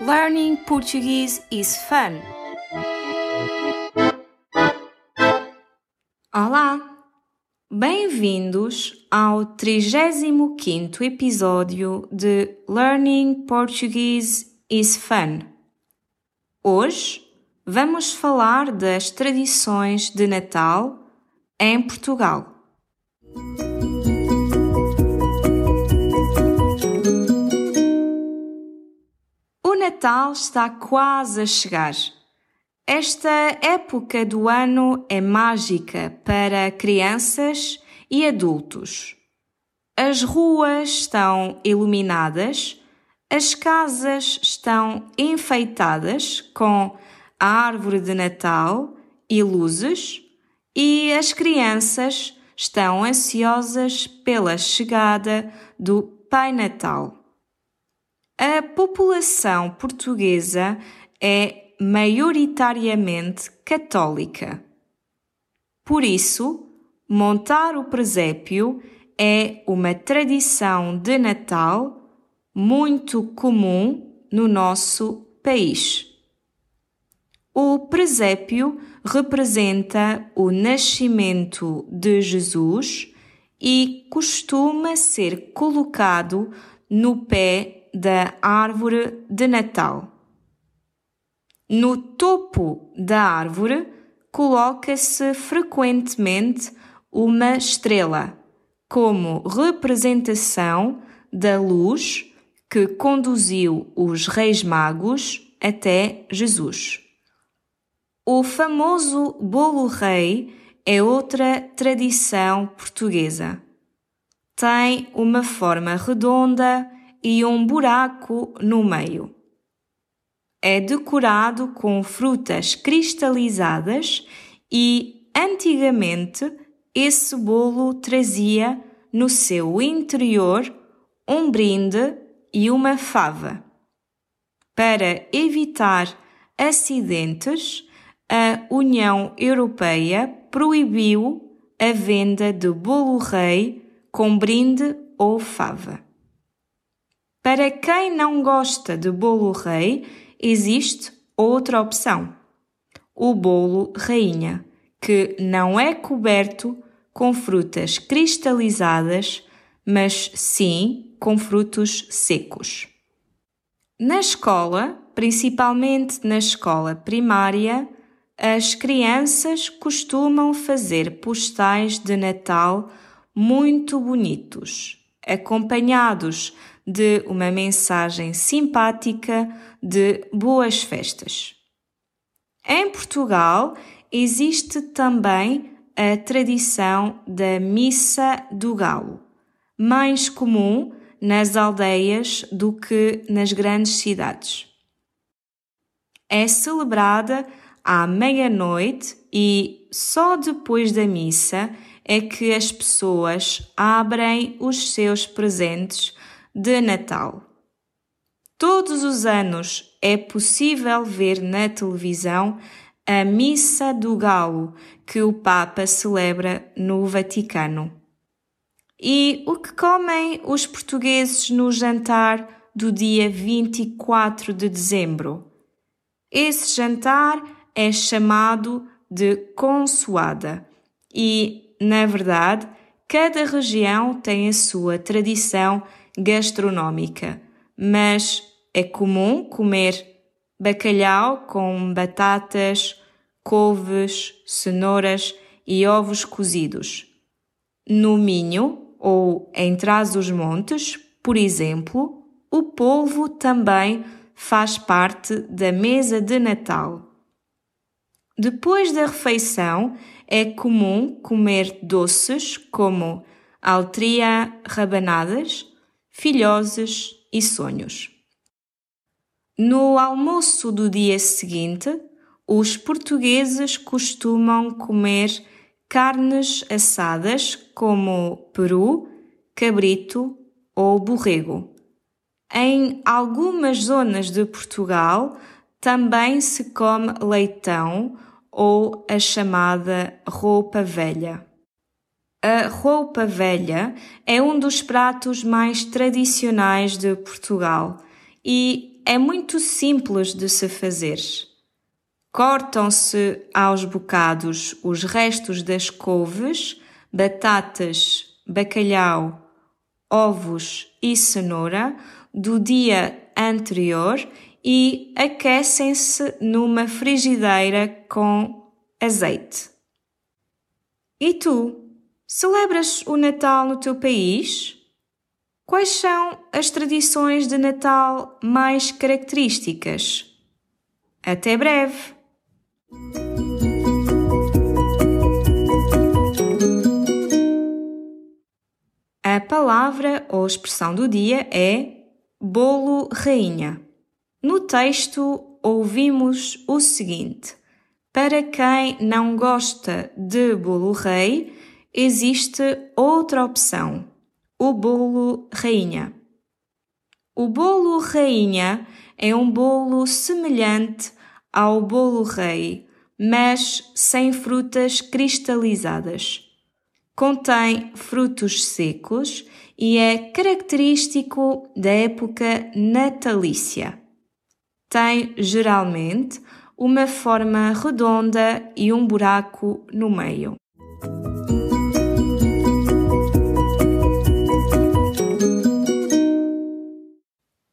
Learning Portuguese is fun. Olá! Bem-vindos ao 35 episódio de Learning Portuguese is Fun. Hoje vamos falar das tradições de Natal em Portugal. Natal está quase a chegar. Esta época do ano é mágica para crianças e adultos. As ruas estão iluminadas, as casas estão enfeitadas com a árvore de Natal e luzes, e as crianças estão ansiosas pela chegada do Pai Natal. A população portuguesa é maioritariamente católica. Por isso, montar o presépio é uma tradição de Natal muito comum no nosso país. O presépio representa o nascimento de Jesus e costuma ser colocado no pé da árvore de Natal. No topo da árvore coloca-se frequentemente uma estrela, como representação da luz que conduziu os Reis Magos até Jesus. O famoso bolo rei é outra tradição portuguesa. Tem uma forma redonda e um buraco no meio. É decorado com frutas cristalizadas e, antigamente, esse bolo trazia no seu interior um brinde e uma fava. Para evitar acidentes, a União Europeia proibiu a venda de bolo rei com brinde ou fava. Para quem não gosta de bolo rei, existe outra opção: o bolo rainha, que não é coberto com frutas cristalizadas, mas sim com frutos secos. Na escola, principalmente na escola primária, as crianças costumam fazer postais de Natal muito bonitos, acompanhados de uma mensagem simpática de boas festas. Em Portugal existe também a tradição da Missa do Galo, mais comum nas aldeias do que nas grandes cidades. É celebrada à meia-noite e só depois da missa é que as pessoas abrem os seus presentes de Natal. Todos os anos é possível ver na televisão a Missa do Galo que o Papa celebra no Vaticano. E o que comem os portugueses no jantar do dia 24 de dezembro? Esse jantar é chamado de consoada e, na verdade, cada região tem a sua tradição gastronómica, mas é comum comer bacalhau com batatas, couves, cenouras e ovos cozidos. No Minho ou em Trás-os-Montes, por exemplo, o polvo também faz parte da mesa de Natal. Depois da refeição, é comum comer doces como altria rabanadas, filhoses e sonhos. No almoço do dia seguinte, os portugueses costumam comer carnes assadas como peru, cabrito ou borrego. Em algumas zonas de Portugal também se come leitão ou a chamada roupa velha. A roupa velha é um dos pratos mais tradicionais de Portugal e é muito simples de se fazer. Cortam-se aos bocados os restos das couves, batatas, bacalhau, ovos e cenoura do dia anterior e aquecem-se numa frigideira com azeite. E tu, celebras o Natal no teu país? Quais são as tradições de Natal mais características? Até breve! A palavra ou expressão do dia é bolo rainha. No texto ouvimos o seguinte: Para quem não gosta de bolo rei, existe outra opção: o bolo rainha. O bolo rainha é um bolo semelhante ao bolo rei, mas sem frutas cristalizadas. Contém frutos secos e é característico da época natalícia. Tem geralmente uma forma redonda e um buraco no meio.